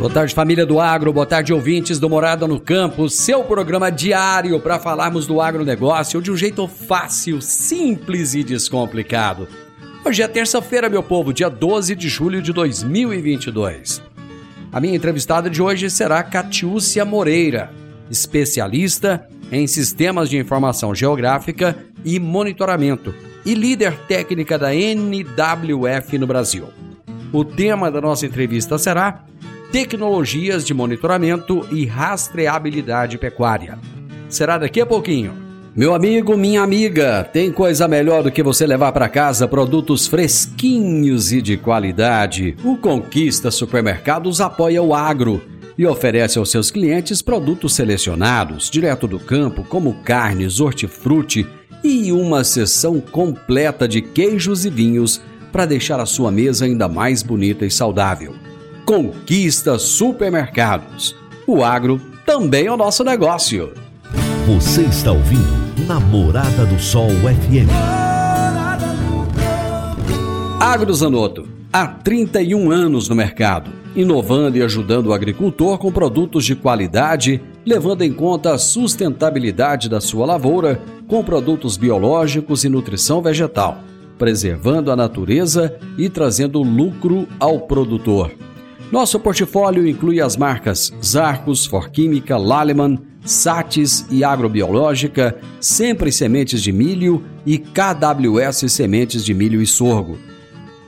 Boa tarde, família do Agro. Boa tarde, ouvintes do Morada no Campo. Seu programa diário para falarmos do agronegócio de um jeito fácil, simples e descomplicado. Hoje é terça-feira, meu povo, dia 12 de julho de 2022. A minha entrevistada de hoje será Catiúcia Moreira, especialista em sistemas de informação geográfica e monitoramento e líder técnica da NWF no Brasil. O tema da nossa entrevista será tecnologias de monitoramento e rastreabilidade pecuária. Será daqui a pouquinho. Meu amigo, minha amiga, tem coisa melhor do que você levar para casa produtos fresquinhos e de qualidade. O Conquista Supermercados apoia o agro e oferece aos seus clientes produtos selecionados, direto do campo, como carnes, hortifruti e uma seção completa de queijos e vinhos para deixar a sua mesa ainda mais bonita e saudável. Conquista Supermercados. O agro também é o nosso negócio. Você está ouvindo Namorada do Sol FM. AgroZanoto, há 31 anos no mercado, inovando e ajudando o agricultor com produtos de qualidade, levando em conta a sustentabilidade da sua lavoura com produtos biológicos e nutrição vegetal, preservando a natureza e trazendo lucro ao produtor. Nosso portfólio inclui as marcas Zarcos, Forquímica, Laleman, Satis e Agrobiológica, Sempre Sementes de Milho e KWS Sementes de Milho e Sorgo.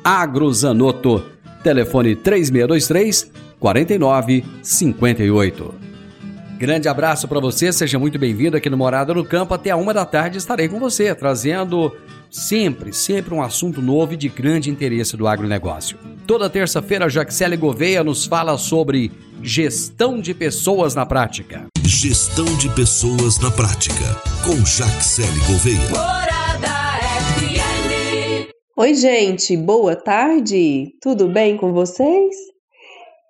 Agrozanoto, telefone 3623 4958. Grande abraço para você, seja muito bem-vindo aqui no Morada no Campo. Até a uma da tarde estarei com você, trazendo sempre, sempre um assunto novo e de grande interesse do agronegócio. Toda terça-feira, Jaxele Gouveia nos fala sobre gestão de pessoas na prática. Gestão de pessoas na prática, com Jaxele Gouveia. Oi, gente, boa tarde! Tudo bem com vocês?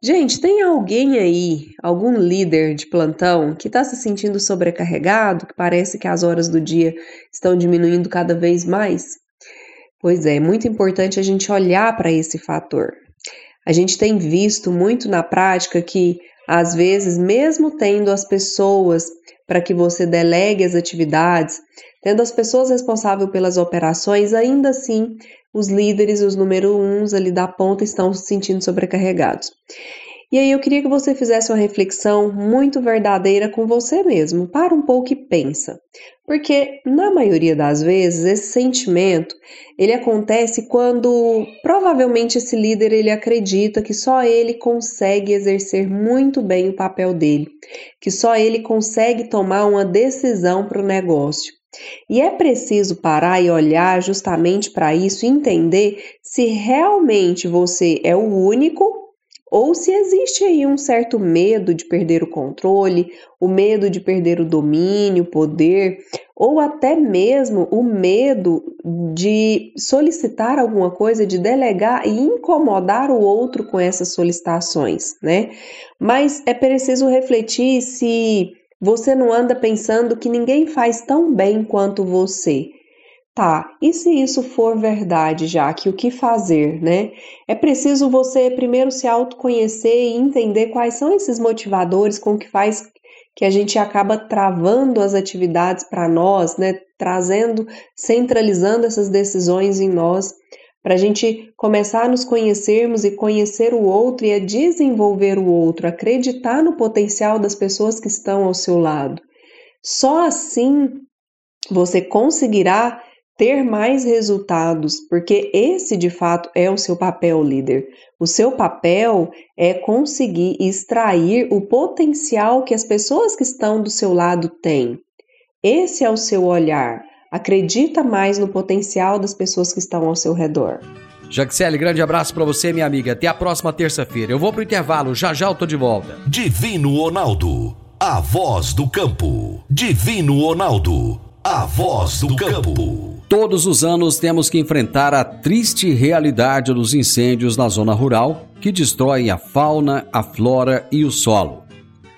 Gente, tem alguém aí, algum líder de plantão que está se sentindo sobrecarregado, que parece que as horas do dia estão diminuindo cada vez mais? Pois é, é muito importante a gente olhar para esse fator. A gente tem visto muito na prática que, às vezes, mesmo tendo as pessoas para que você delegue as atividades, tendo as pessoas responsáveis pelas operações, ainda assim os líderes, os número uns ali da ponta estão se sentindo sobrecarregados. E aí eu queria que você fizesse uma reflexão muito verdadeira com você mesmo. Para um pouco e pensa. Porque na maioria das vezes esse sentimento, ele acontece quando provavelmente esse líder ele acredita que só ele consegue exercer muito bem o papel dele, que só ele consegue tomar uma decisão para o negócio. E é preciso parar e olhar justamente para isso e entender se realmente você é o único ou se existe aí um certo medo de perder o controle, o medo de perder o domínio, o poder, ou até mesmo o medo de solicitar alguma coisa, de delegar e incomodar o outro com essas solicitações, né? Mas é preciso refletir se você não anda pensando que ninguém faz tão bem quanto você. Tá, e se isso for verdade, já que o que fazer, né? É preciso você primeiro se autoconhecer e entender quais são esses motivadores com que faz que a gente acaba travando as atividades para nós, né? Trazendo, centralizando essas decisões em nós, para a gente começar a nos conhecermos e conhecer o outro e a desenvolver o outro, acreditar no potencial das pessoas que estão ao seu lado. Só assim você conseguirá ter mais resultados, porque esse de fato é o seu papel, líder. O seu papel é conseguir extrair o potencial que as pessoas que estão do seu lado têm. Esse é o seu olhar. Acredita mais no potencial das pessoas que estão ao seu redor. Jaxele, grande abraço para você, minha amiga. Até a próxima terça-feira. Eu vou pro intervalo, já já eu tô de volta. Divino Ronaldo, a voz do campo. Divino Ronaldo, a voz do campo. Todos os anos temos que enfrentar a triste realidade dos incêndios na zona rural que destroem a fauna, a flora e o solo.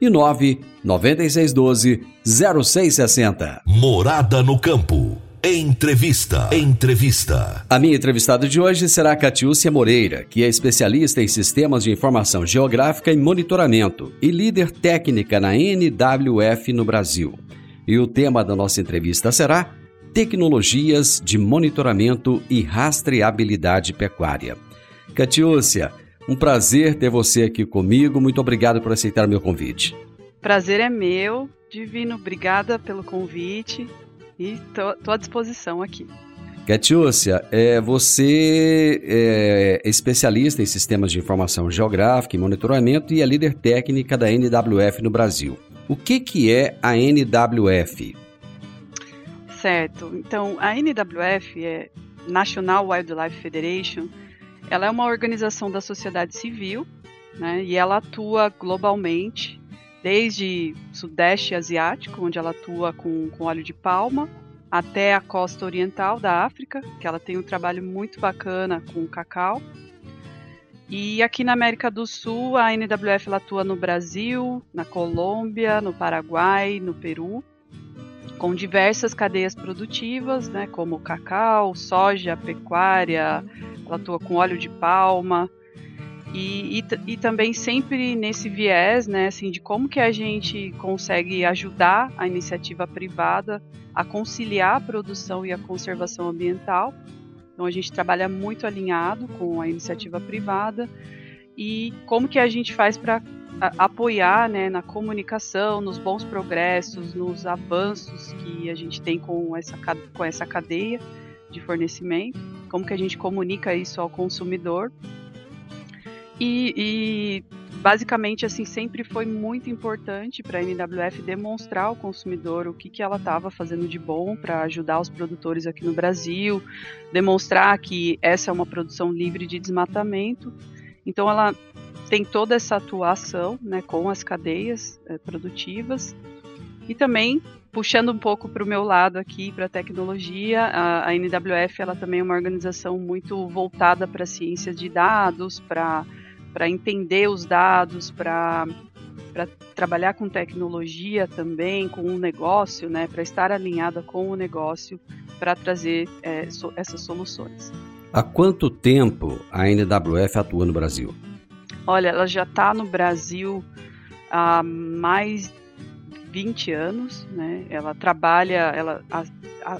e 9 9612 0660. Morada no campo. Entrevista. Entrevista. A minha entrevistada de hoje será Catiúcia Moreira, que é especialista em sistemas de informação geográfica e monitoramento e líder técnica na NWF no Brasil. E o tema da nossa entrevista será Tecnologias de Monitoramento e Rastreabilidade Pecuária. Catiúcia, um prazer ter você aqui comigo. Muito obrigado por aceitar o meu convite. Prazer é meu. Divino, obrigada pelo convite e estou à disposição aqui. Catiúcia, é, você é especialista em sistemas de informação geográfica e monitoramento e é líder técnica da NWF no Brasil. O que, que é a NWF? Certo. Então, a NWF é National Wildlife Federation. Ela é uma organização da sociedade civil, né? E ela atua globalmente desde Sudeste Asiático, onde ela atua com, com óleo de palma, até a costa oriental da África, que ela tem um trabalho muito bacana com cacau. E aqui na América do Sul, a NWF atua no Brasil, na Colômbia, no Paraguai, no Peru, com diversas cadeias produtivas, né, como cacau, soja, pecuária, ela atua com óleo de palma, e, e, e, também sempre nesse viés, né, assim, de como que a gente consegue ajudar a iniciativa privada a conciliar a produção e a conservação ambiental. Então a gente trabalha muito alinhado com a iniciativa privada e como que a gente faz para apoiar né, na comunicação, nos bons progressos, nos avanços que a gente tem com essa, com essa cadeia de fornecimento, como que a gente comunica isso ao consumidor e, e, basicamente assim sempre foi muito importante para a NWF demonstrar ao consumidor o que, que ela estava fazendo de bom para ajudar os produtores aqui no Brasil, demonstrar que essa é uma produção livre de desmatamento. Então ela tem toda essa atuação né, com as cadeias é, produtivas e também puxando um pouco para o meu lado aqui para a tecnologia, a, a NWF ela também é uma organização muito voltada para ciências de dados, para para entender os dados, para trabalhar com tecnologia também, com o negócio, né, para estar alinhada com o negócio para trazer é, so, essas soluções. Há quanto tempo a NWF atua no Brasil? Olha, ela já está no Brasil há mais 20 anos, né? Ela trabalha, ela, a,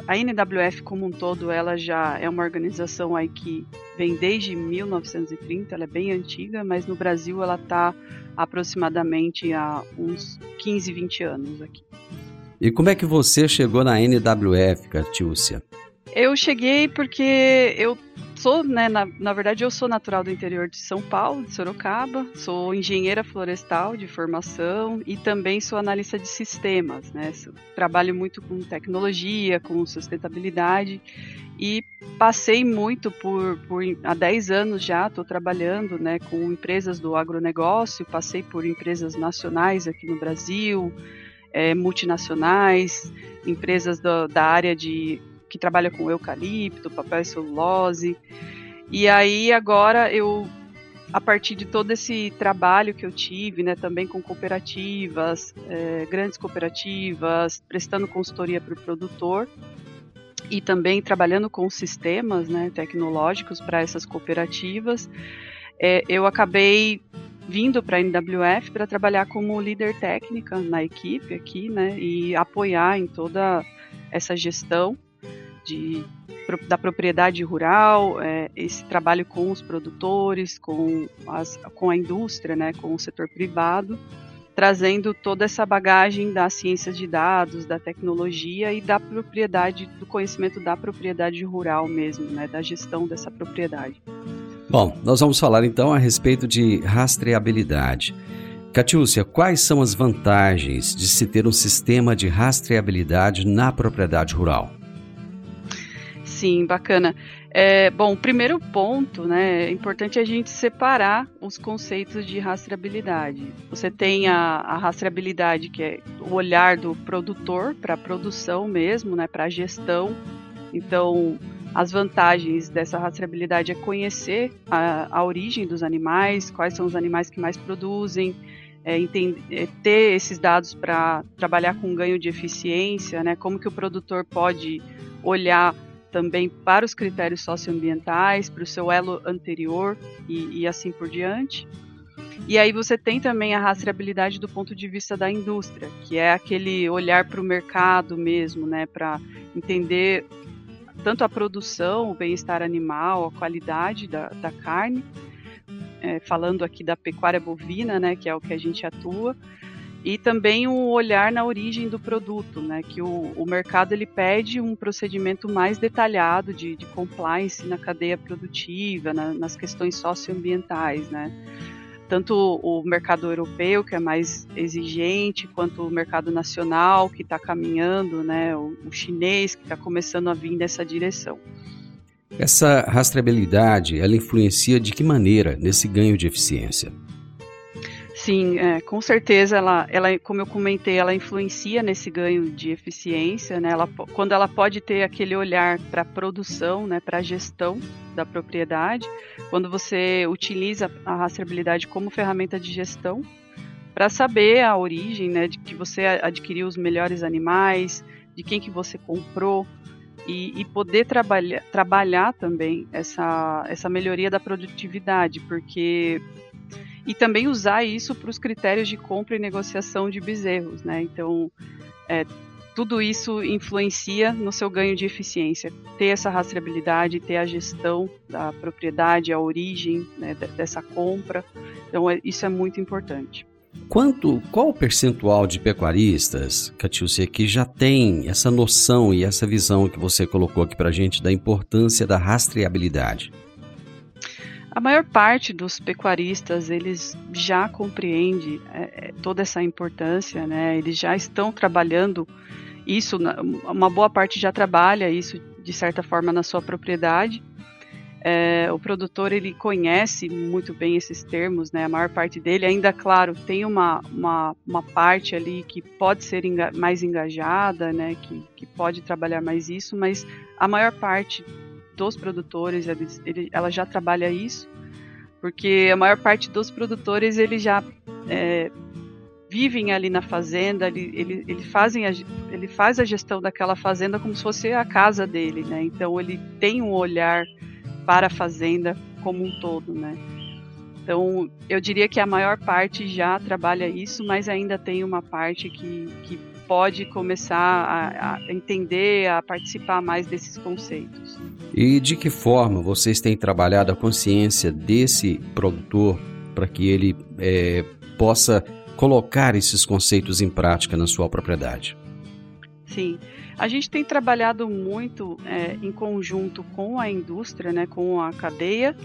a, NWF como um todo, ela já é uma organização aí que vem desde 1930, ela é bem antiga, mas no Brasil ela está aproximadamente há uns 15, 20 anos aqui. E como é que você chegou na NWF, Catiúcia? Eu cheguei porque eu sou, né, na, na verdade eu sou natural do interior de São Paulo, de Sorocaba, sou engenheira florestal de formação e também sou analista de sistemas, né, trabalho muito com tecnologia, com sustentabilidade e passei muito por, por há 10 anos já, estou trabalhando, né, com empresas do agronegócio, passei por empresas nacionais aqui no Brasil, é, multinacionais, empresas do, da área de que trabalha com eucalipto, papel e celulose. E aí agora eu a partir de todo esse trabalho que eu tive, né, também com cooperativas, é, grandes cooperativas, prestando consultoria para o produtor e também trabalhando com sistemas né, tecnológicos para essas cooperativas, é, eu acabei vindo para a NWF para trabalhar como líder técnica na equipe aqui, né, e apoiar em toda essa gestão de, da propriedade rural, é, esse trabalho com os produtores, com, as, com a indústria, né, com o setor privado, trazendo toda essa bagagem das ciências de dados, da tecnologia e da propriedade, do conhecimento da propriedade rural mesmo, né, da gestão dessa propriedade. Bom, nós vamos falar então a respeito de rastreabilidade. Catiúcia, quais são as vantagens de se ter um sistema de rastreabilidade na propriedade rural? Sim, bacana. É, bom, primeiro ponto, né, é importante a gente separar os conceitos de rastreabilidade. Você tem a, a rastreabilidade, que é o olhar do produtor para a produção mesmo, né, para a gestão. Então, as vantagens dessa rastreabilidade é conhecer a, a origem dos animais, quais são os animais que mais produzem, é, entender, é, ter esses dados para trabalhar com ganho de eficiência, né? Como que o produtor pode olhar também para os critérios socioambientais, para o seu elo anterior e, e assim por diante. E aí você tem também a rastreabilidade do ponto de vista da indústria, que é aquele olhar para o mercado mesmo, né, para entender tanto a produção, o bem-estar animal, a qualidade da, da carne, é, falando aqui da pecuária bovina, né, que é o que a gente atua, e também o olhar na origem do produto, né, que o, o mercado ele pede um procedimento mais detalhado de, de compliance na cadeia produtiva, na, nas questões socioambientais, né tanto o mercado europeu, que é mais exigente, quanto o mercado nacional, que está caminhando, né, o, o chinês, que está começando a vir nessa direção. Essa rastreabilidade, ela influencia de que maneira nesse ganho de eficiência? Sim, é, com certeza ela, ela, como eu comentei, ela influencia nesse ganho de eficiência, né? Ela, quando ela pode ter aquele olhar para a produção, né, para a gestão da propriedade, quando você utiliza a rastreabilidade como ferramenta de gestão para saber a origem, né, de que você adquiriu os melhores animais, de quem que você comprou e, e poder trabalhar, trabalhar também essa, essa melhoria da produtividade, porque e também usar isso para os critérios de compra e negociação de bezerros, né? Então, é, tudo isso influencia no seu ganho de eficiência. Ter essa rastreabilidade, ter a gestão da propriedade, a origem né, dessa compra. Então, é, isso é muito importante. Quanto, qual o percentual de pecuaristas, Catiúcia, que já tem essa noção e essa visão que você colocou aqui para a gente da importância da rastreabilidade? A maior parte dos pecuaristas eles já compreende é, é, toda essa importância, né? Eles já estão trabalhando isso, uma boa parte já trabalha isso de certa forma na sua propriedade. É, o produtor ele conhece muito bem esses termos, né? A maior parte dele, ainda claro, tem uma, uma, uma parte ali que pode ser enga mais engajada, né? Que, que pode trabalhar mais isso, mas a maior parte dos produtores, eles, ele, ela já trabalha isso, porque a maior parte dos produtores eles já é, vivem ali na fazenda, ele, ele, ele, fazem a, ele faz a gestão daquela fazenda como se fosse a casa dele, né? Então ele tem um olhar para a fazenda como um todo, né? Então eu diria que a maior parte já trabalha isso, mas ainda tem uma parte que, que pode começar a, a entender, a participar mais desses conceitos. E de que forma vocês têm trabalhado a consciência desse produtor para que ele é, possa colocar esses conceitos em prática na sua propriedade? Sim, a gente tem trabalhado muito é, em conjunto com a indústria, né, com a cadeia,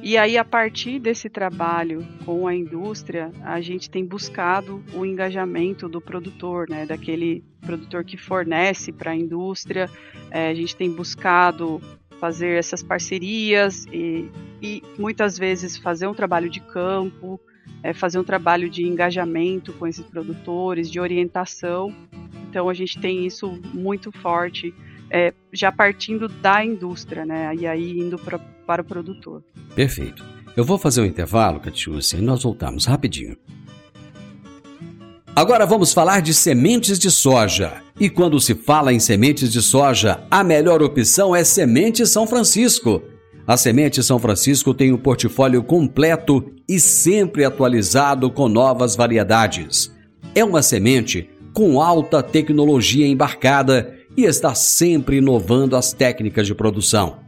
e aí, a partir desse trabalho com a indústria, a gente tem buscado o engajamento do produtor, né, daquele produtor que fornece para a indústria. É, a gente tem buscado fazer essas parcerias e, e muitas vezes fazer um trabalho de campo, é, fazer um trabalho de engajamento com esses produtores, de orientação. Então, a gente tem isso muito forte é, já partindo da indústria, né? E aí indo pra, para o produtor. Perfeito. Eu vou fazer um intervalo, Catiúcia, e nós voltamos rapidinho. Agora vamos falar de sementes de soja. E quando se fala em sementes de soja, a melhor opção é Semente São Francisco. A Semente São Francisco tem um portfólio completo e sempre atualizado com novas variedades. É uma semente com alta tecnologia embarcada e está sempre inovando as técnicas de produção.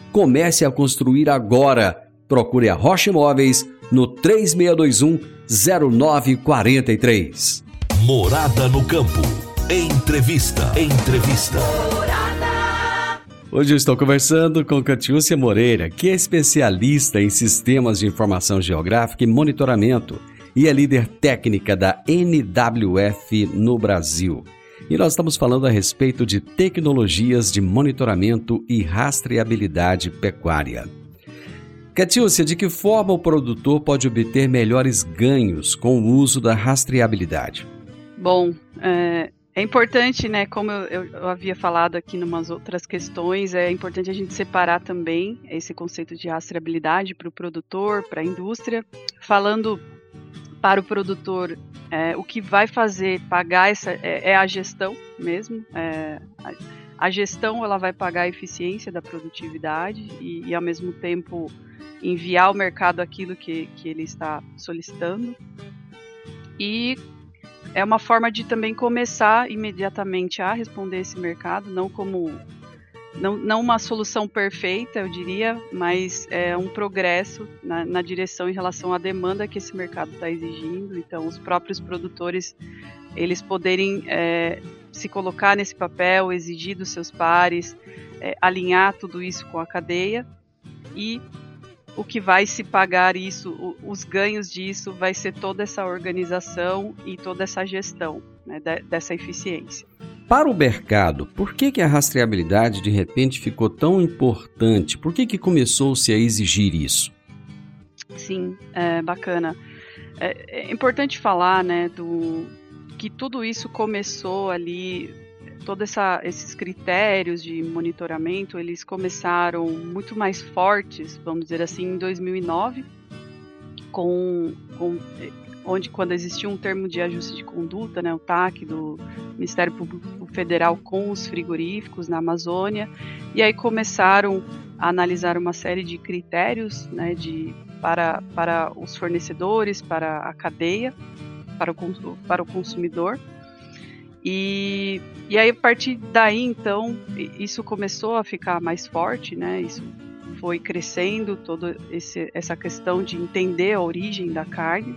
Comece a construir agora. Procure a Rocha Imóveis no 3621 0943. Morada no campo. Entrevista. Entrevista. Hoje eu estou conversando com Catiúcia Moreira, que é especialista em sistemas de informação geográfica e monitoramento e é líder técnica da NWF no Brasil. E nós estamos falando a respeito de tecnologias de monitoramento e rastreabilidade pecuária. Catiúcia, de que forma o produtor pode obter melhores ganhos com o uso da rastreabilidade? Bom, é, é importante, né, como eu, eu, havia falado aqui em umas outras questões, é importante a gente separar também esse conceito de rastreabilidade para o produtor, para a indústria. Falando para o produtor, é, o que vai fazer pagar essa é, é a gestão mesmo. É, a, gestão ela vai pagar a eficiência da produtividade e, e ao mesmo tempo enviar ao mercado aquilo que, que ele está solicitando. E é uma forma de também começar imediatamente a responder esse mercado, não como não, não uma solução perfeita, eu diria, mas é um progresso na, na direção em relação à demanda que esse mercado está exigindo. Então, os próprios produtores eles poderem é, se colocar nesse papel, exigir dos seus pares, é, alinhar tudo isso com a cadeia e o que vai se pagar isso, os ganhos disso, vai ser toda essa organização e toda essa gestão né, dessa eficiência. Para o mercado, por que, que a rastreabilidade de repente ficou tão importante? Por que, que começou-se a exigir isso? Sim, é bacana. É, é importante falar né, do, que tudo isso começou ali todos esses critérios de monitoramento, eles começaram muito mais fortes, vamos dizer assim, em 2009, com, com onde quando existia um termo de ajuste de conduta, né, o TAC do Ministério Público Federal com os frigoríficos na Amazônia, e aí começaram a analisar uma série de critérios, né, de para, para os fornecedores, para a cadeia, para o, para o consumidor, e, e aí, a partir daí, então, isso começou a ficar mais forte, né? Isso foi crescendo, toda essa questão de entender a origem da carne.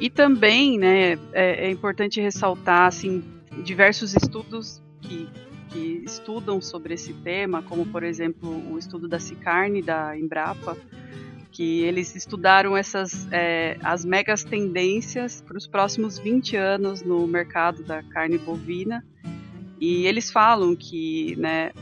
E também, né, é, é importante ressaltar, assim, diversos estudos que, que estudam sobre esse tema, como, por exemplo, o estudo da Cicarne, da Embrapa, que eles estudaram essas é, as megas tendências para os próximos 20 anos no mercado da carne bovina. E eles falam que né,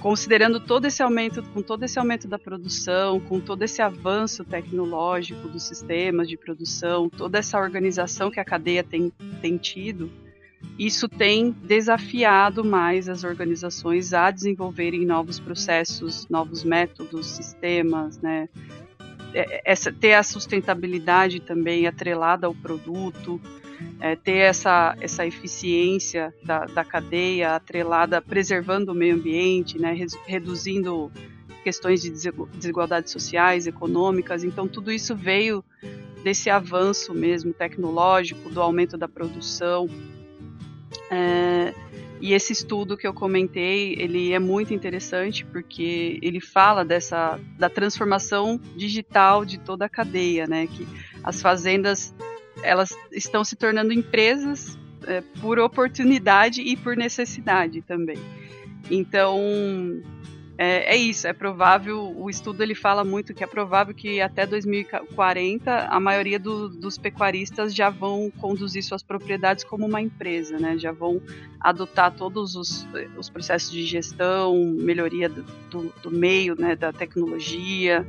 considerando todo esse aumento com todo esse aumento da produção com todo esse avanço tecnológico dos sistemas de produção toda essa organização que a cadeia tem, tem tido isso tem desafiado mais as organizações a desenvolverem novos processos, novos métodos, sistemas, né, é, essa, ter a sustentabilidade também atrelada ao produto, é, ter essa, essa eficiência da, da cadeia atrelada, preservando o meio ambiente, né, reduzindo questões de desigualdades sociais, econômicas. Então, tudo isso veio desse avanço mesmo tecnológico, do aumento da produção. É, E esse estudo que eu comentei, ele é muito interessante porque ele fala dessa da transformação digital de toda a cadeia, né? Que as fazendas elas estão se tornando empresas é, por oportunidade e por necessidade também. Então é, é, isso, é provável, o estudo ele fala muito que é provável que até 2040 a maioria do, dos pecuaristas já vão conduzir suas propriedades como uma empresa, né? já vão adotar todos os, os processos de gestão, melhoria do, do, do meio, né? da tecnologia,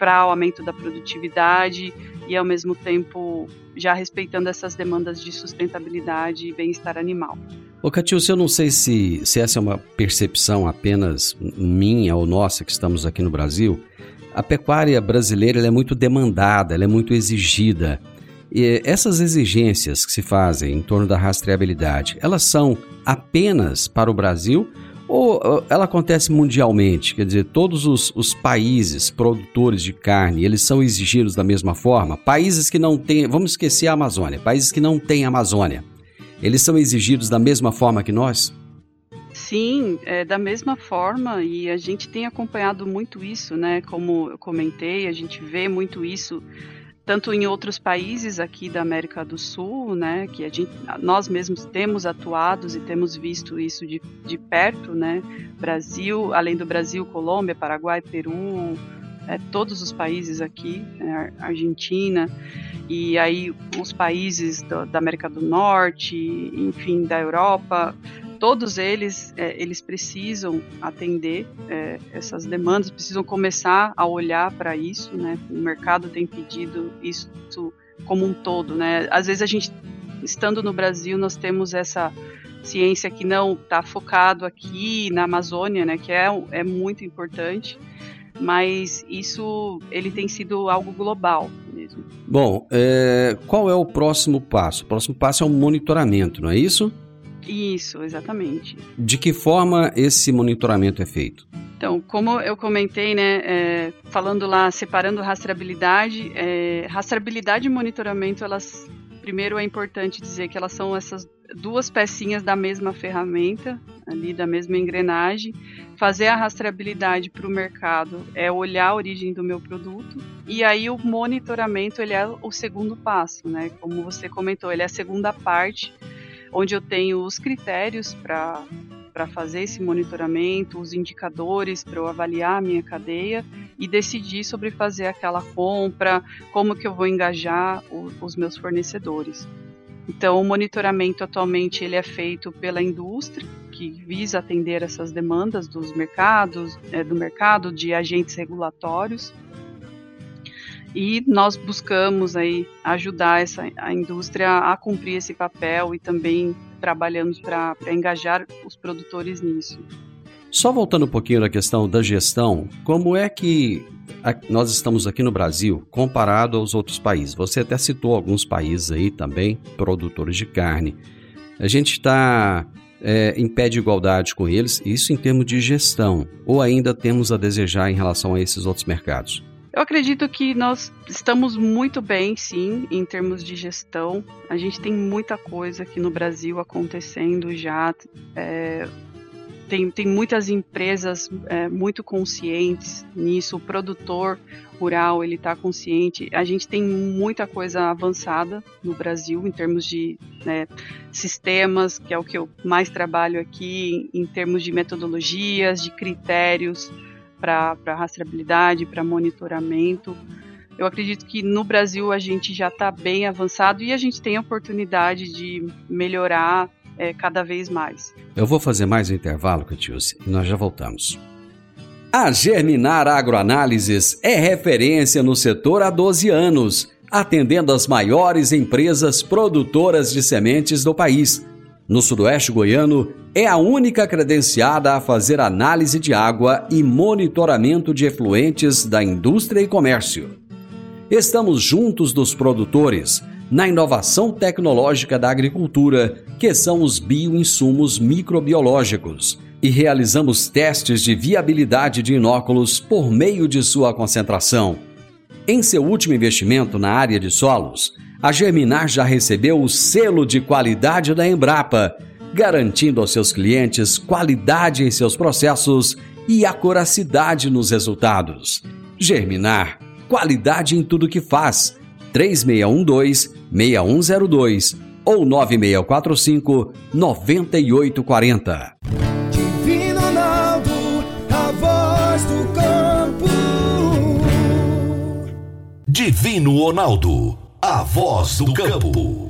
para o aumento da produtividade e ao mesmo tempo já respeitando essas demandas de sustentabilidade e bem-estar animal. Ô Catius, eu não sei se, se essa é uma percepção apenas minha ou nossa que estamos aqui no Brasil. A pecuária brasileira é muito demandada, é muito exigida. E essas exigências que se fazem em torno da rastreabilidade, elas são apenas para o Brasil ou ela acontece mundialmente? Quer dizer, todos os, os, países produtores de carne, eles são exigidos da mesma forma? Países que não têm, vamos esquecer a Amazônia, países que não têm Amazônia, eles são exigidos da mesma forma que nós? Sim, é, da mesma forma, e a gente tem acompanhado muito isso, né? Como eu comentei, a gente vê muito isso tanto em outros países aqui da América do Sul, né, que a gente, nós mesmos temos atuados e temos visto isso de, de perto, né, Brasil, além do Brasil, Colômbia, Paraguai, Peru, é, todos os países aqui, né, Argentina, e aí os países do, da América do Norte, enfim, da Europa, todos eles, é, eles precisam atender é, essas demandas, precisam começar a olhar para isso, né? O mercado tem pedido isso como um todo, né? Às vezes a gente, estando no Brasil, nós temos essa ciência que não está focado aqui na Amazônia, né? Que é, é muito importante, mas isso ele tem sido algo global mesmo. Bom, é, qual é o próximo passo? O próximo passo é o monitoramento, não é isso? Isso, exatamente. De que forma esse monitoramento é feito? Então, como eu comentei, né, é, falando lá, separando rastreabilidade, é, rastreabilidade e monitoramento, elas, primeiro é importante dizer que elas são essas duas pecinhas da mesma ferramenta, ali da mesma engrenagem. Fazer a rastreabilidade para o mercado é olhar a origem do meu produto e aí o monitoramento ele é o segundo passo, né? Como você comentou, ele é a segunda parte, onde eu tenho os critérios para para fazer esse monitoramento, os indicadores para eu avaliar a minha cadeia e decidir sobre fazer aquela compra, como que eu vou engajar o, os meus fornecedores. Então, o monitoramento atualmente ele é feito pela indústria, que visa atender essas demandas dos mercados, é, do mercado, de agentes regulatórios. E nós buscamos aí ajudar essa, a indústria a cumprir esse papel e também trabalhamos para engajar os produtores nisso. Só voltando um pouquinho na questão da gestão, como é que nós estamos aqui no Brasil comparado aos outros países? Você até citou alguns países aí também, produtores de carne. A gente está é, em pé de igualdade com eles, isso em termos de gestão, ou ainda temos a desejar em relação a esses outros mercados? Eu acredito que nós estamos muito bem, sim, em termos de gestão. A gente tem muita coisa aqui no Brasil acontecendo já. É, tem, tem muitas empresas é, muito conscientes nisso. O produtor rural ele está consciente. A gente tem muita coisa avançada no Brasil em termos de né, sistemas, que é o que eu mais trabalho aqui, em, em termos de metodologias, de critérios para rastreabilidade, para monitoramento. Eu acredito que no Brasil a gente já está bem avançado e a gente tem a oportunidade de melhorar é, cada vez mais. Eu vou fazer mais um intervalo, Catiúcia, e nós já voltamos. A Germinar Agroanálises é referência no setor há 12 anos, atendendo as maiores empresas produtoras de sementes do país no Sudoeste Goiano, é a única credenciada a fazer análise de água e monitoramento de efluentes da indústria e comércio. Estamos juntos dos produtores na inovação tecnológica da agricultura, que são os bioinsumos microbiológicos, e realizamos testes de viabilidade de inóculos por meio de sua concentração. Em seu último investimento na área de solos, a Germinar já recebeu o selo de qualidade da Embrapa, garantindo aos seus clientes qualidade em seus processos e acuracidade nos resultados. Germinar, qualidade em tudo que faz. 3612-6102 ou 9645 9840. Divino Ronaldo, a voz do campo. Divino Ronaldo, a voz do campo.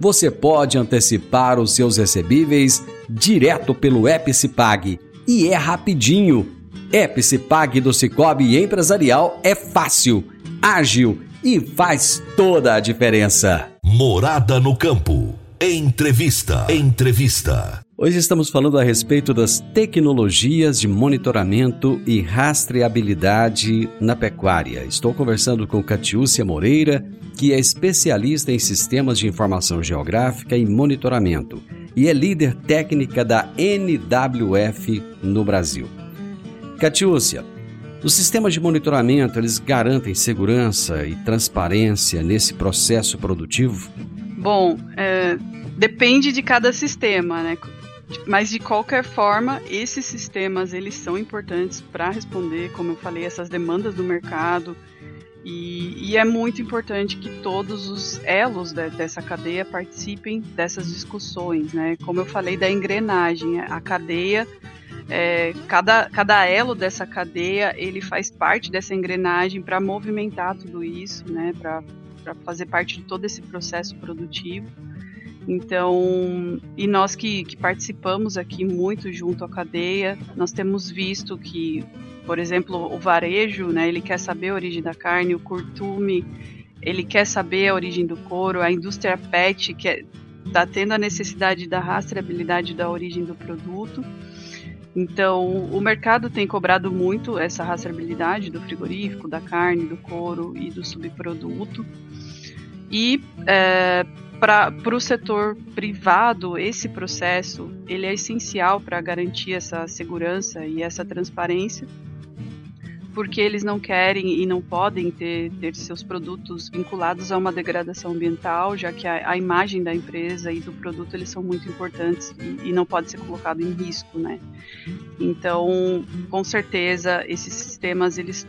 você pode antecipar os seus recebíveis direto pelo Epicipag. E é rapidinho. Epicipag do Cicobi Empresarial é fácil, ágil e faz toda a diferença. Morada no campo. Entrevista. Entrevista. Hoje estamos falando a respeito das tecnologias de monitoramento e rastreabilidade na pecuária. Estou conversando com Catiúcia Moreira, que é especialista em sistemas de informação geográfica e monitoramento e é líder técnica da NWF no Brasil. Catiúcia, os sistemas de monitoramento, eles garantem segurança e transparência nesse processo produtivo? Bom, é, depende de cada sistema, né? Mas de qualquer forma, esses sistemas eles são importantes para responder, como eu falei, essas demandas do mercado. E, e é muito importante que todos os elos de, dessa cadeia participem dessas discussões, né? Como eu falei da engrenagem, a cadeia é, cada, cada elo dessa cadeia ele faz parte dessa engrenagem para movimentar tudo isso, né, para fazer parte de todo esse processo produtivo. Então, e nós que, que, participamos aqui muito junto à cadeia, nós temos visto que, por exemplo, o varejo, né, ele quer saber a origem da carne, o curtume, ele quer saber a origem do couro, a indústria pet, que está é, tendo a necessidade da rastreabilidade da origem do produto. Então, o mercado tem cobrado muito essa rastreabilidade do frigorífico, da carne, do couro e do subproduto. E é, para o setor privado, esse processo ele é essencial para garantir essa segurança e essa transparência porque eles não querem e não podem ter, ter seus produtos vinculados a uma degradação ambiental, já que a, a imagem da empresa e do produto eles são muito importantes e, e, não pode ser colocado em risco, né? Então, com certeza, esses sistemas eles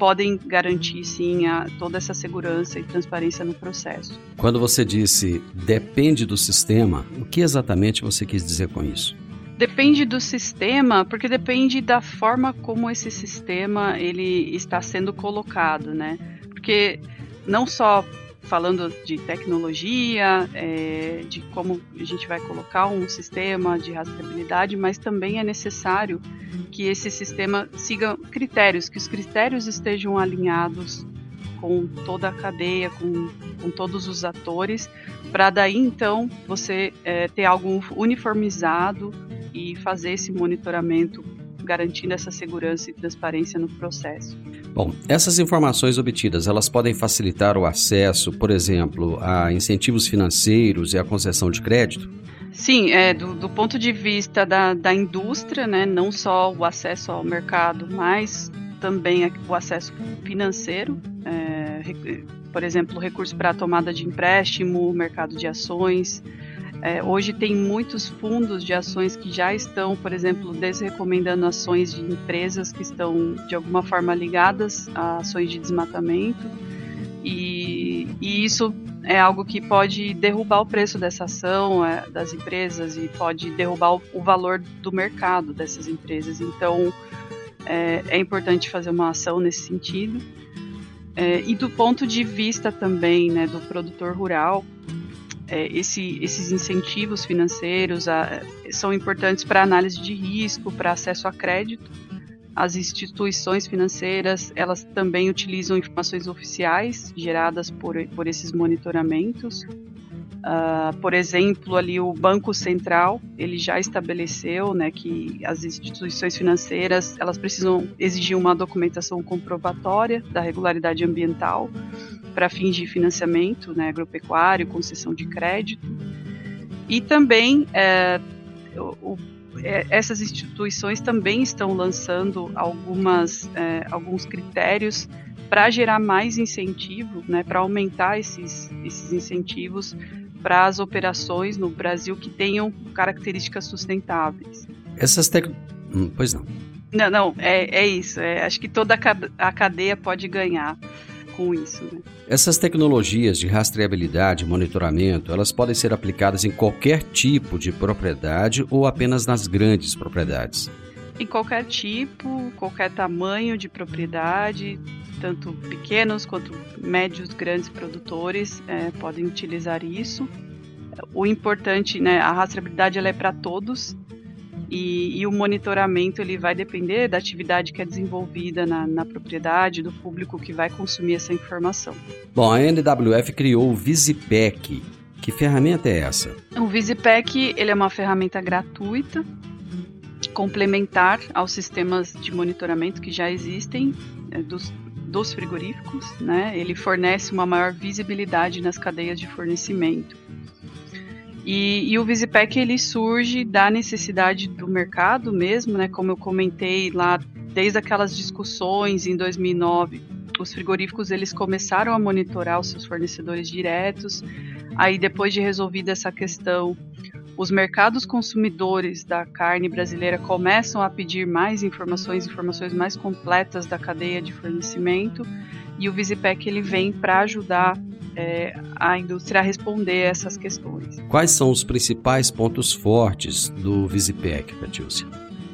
podem garantir sim a, toda essa segurança e transparência no processo. Quando você disse depende do sistema, o que exatamente você quis dizer com isso? Depende do sistema, porque depende da forma como esse sistema ele está sendo colocado, né? Porque não só falando de tecnologia, é, de como a gente vai colocar um sistema de rastreabilidade, mas também é necessário que esse sistema siga critérios, que os critérios estejam alinhados com toda a cadeia, com, com todos os atores, para daí então você é, ter algo uniformizado e fazer esse monitoramento garantindo essa segurança e transparência no processo. Bom, essas informações obtidas, elas podem facilitar o acesso, por exemplo, a incentivos financeiros e a concessão de crédito? Sim, é, do, do ponto de vista da, da indústria, né, não só o acesso ao mercado, mas também o acesso financeiro, é, por exemplo, recurso para tomada de empréstimo, mercado de ações, é, hoje tem muitos fundos de ações que já estão, por exemplo, desrecomendando ações de empresas que estão de alguma forma ligadas a ações de desmatamento. E, e isso é algo que pode derrubar o preço dessa ação é, das empresas e pode derrubar o, o, valor do mercado dessas empresas. Então é, é importante fazer uma ação nesse sentido. É, e do ponto de vista também né, do produtor rural, é, esse, esses incentivos financeiros a, são importantes para análise de risco, para acesso a crédito. As instituições financeiras elas também utilizam informações oficiais geradas por, por esses monitoramentos. Uh, por exemplo, ali o Banco Central, ele já estabeleceu né, que as instituições financeiras elas precisam exigir uma documentação comprobatória da regularidade ambiental para fins de financiamento né, agropecuário, concessão de crédito. E também é, o, é, essas instituições também estão lançando algumas, é, alguns critérios para gerar mais incentivo, né, para aumentar esses, esses incentivos para as operações no Brasil que tenham características sustentáveis. Essas tec... Hum, pois não. Não, não, é, é isso. É, acho que toda a cadeia pode ganhar com isso. Né? Essas tecnologias de rastreabilidade e monitoramento, elas podem ser aplicadas em qualquer tipo de propriedade ou apenas nas grandes propriedades? Em qualquer tipo, qualquer tamanho de propriedade, tanto pequenos quanto médios, grandes produtores é, podem utilizar isso. O importante, né, a rastreabilidade ela é para todos e, e, o monitoramento ele vai depender da atividade que é desenvolvida na, na, propriedade, do público que vai consumir essa informação. Bom, a NWF criou o Visipec. Que ferramenta é essa? O Visipec ele é uma ferramenta gratuita, complementar aos sistemas de monitoramento que já existem é, dos, dos frigoríficos, né? Ele fornece uma maior visibilidade nas cadeias de fornecimento. E, e, o Visipec ele surge da necessidade do mercado mesmo, né? Como eu comentei lá, desde aquelas discussões em 2009, os frigoríficos eles começaram a monitorar os seus fornecedores diretos. Aí depois de resolvida essa questão, os mercados consumidores da carne brasileira começam a pedir mais informações, informações mais completas da cadeia de fornecimento, e o Visipec ele vem para ajudar é, a indústria a responder essas questões. Quais são os principais pontos fortes do Visipec, Catiúcia?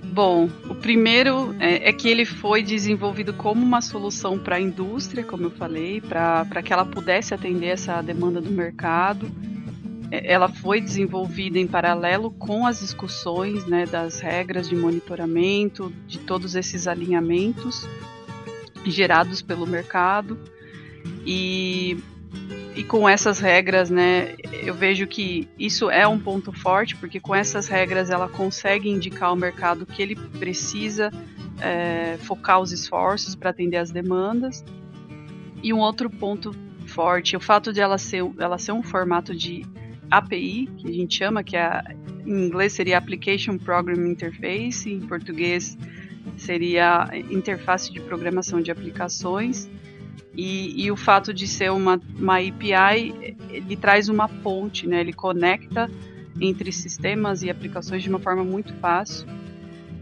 Bom, o primeiro é, é, que ele foi desenvolvido como uma solução para a indústria, como eu falei, para que ela pudesse atender essa demanda do mercado ela foi desenvolvida em paralelo com as discussões né, das regras de monitoramento, de todos esses alinhamentos gerados pelo mercado. E, e com essas regras, né, eu vejo que isso é um ponto forte, porque com essas regras ela consegue indicar ao mercado que ele precisa é, focar os esforços para atender as demandas. E um outro ponto forte, o fato de ela ser, ela ser um formato de API, que a gente chama, que é, em inglês seria Application Program Interface, em português seria interface de programação de aplicações. E, e, o fato de ser uma, uma API, ele traz uma ponte, né? ele conecta entre sistemas e aplicações de uma forma muito fácil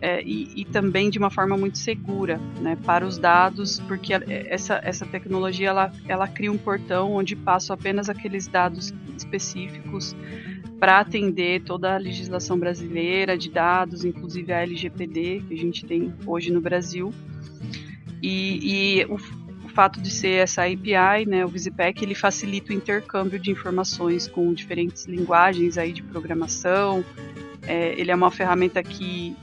é, e, e, também de uma forma muito segura né, para os dados, porque essa, essa tecnologia ela, ela cria um portão onde passam apenas aqueles dados específicos para atender toda a legislação brasileira de dados, inclusive a LGPD que a gente tem hoje no Brasil. E, e o, o, fato de ser essa API, né, o Visipec, ele facilita o intercâmbio de informações com diferentes linguagens aí de programação. É, ele é uma ferramenta que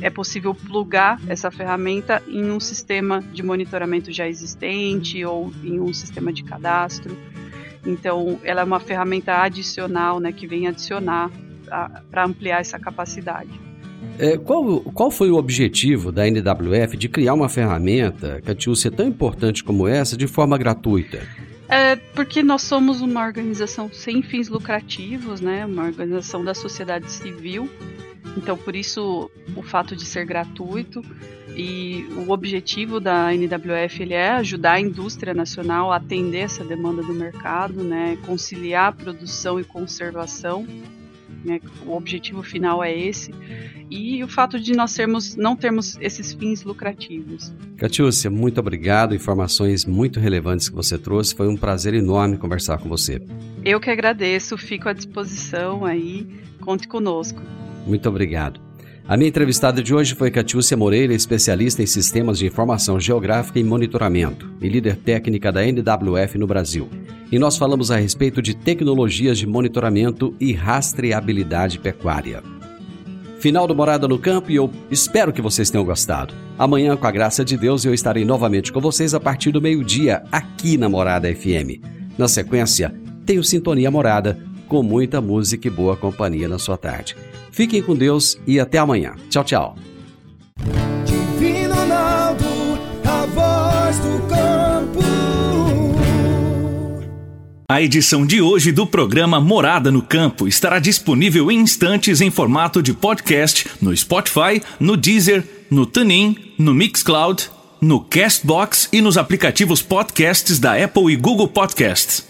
é possível plugar essa ferramenta em um sistema de monitoramento já existente ou em um sistema de cadastro. Então, ela é uma ferramenta adicional, né, que vem adicionar para ampliar essa capacidade. É, qual, qual foi o objetivo da NWF de criar uma ferramenta, Catiúcia, tão importante como essa, de forma gratuita? É porque nós somos uma organização sem fins lucrativos, né, uma organização da sociedade civil, então, por isso, o fato de ser gratuito e o objetivo da NWF ele é ajudar a indústria nacional a atender essa demanda do mercado, né, conciliar produção e conservação. Né, o objetivo final é esse e o fato de nós sermos, não termos esses fins lucrativos. Catiúcia, muito obrigado. Informações muito relevantes que você trouxe. Foi um prazer enorme conversar com você. Eu que agradeço. Fico à disposição aí. Conte conosco. Muito obrigado. A minha entrevistada de hoje foi Catiúcia Moreira, especialista em sistemas de informação geográfica e monitoramento e líder técnica da NWF no Brasil. E nós falamos a respeito de tecnologias de monitoramento e rastreabilidade pecuária. Final do Morada no Campo e eu espero que vocês tenham gostado. Amanhã, com a graça de Deus, eu estarei novamente com vocês a partir do meio-dia aqui na Morada FM. Na sequência, tenho Sintonia Morada com muita música e boa companhia na sua tarde. Fiquem com Deus e até amanhã. Tchau, tchau. Divino Ronaldo, a voz do campo. A edição de hoje do programa Morada no Campo estará disponível em instantes em formato de podcast no Spotify, no Deezer, no TuneIn, no Mixcloud, no Castbox e nos aplicativos podcasts da Apple e Google Podcasts.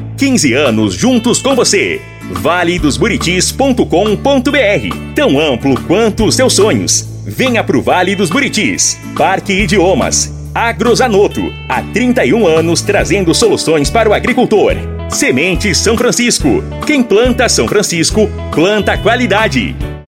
15 anos juntos com você. valedosburitis.com.br Tão amplo quanto os seus sonhos. Venha pro Vale dos Buritis. Parque Idiomas. Agrozanoto. Há 31 anos trazendo soluções para o agricultor. Semente São Francisco. Quem planta São Francisco, planta qualidade.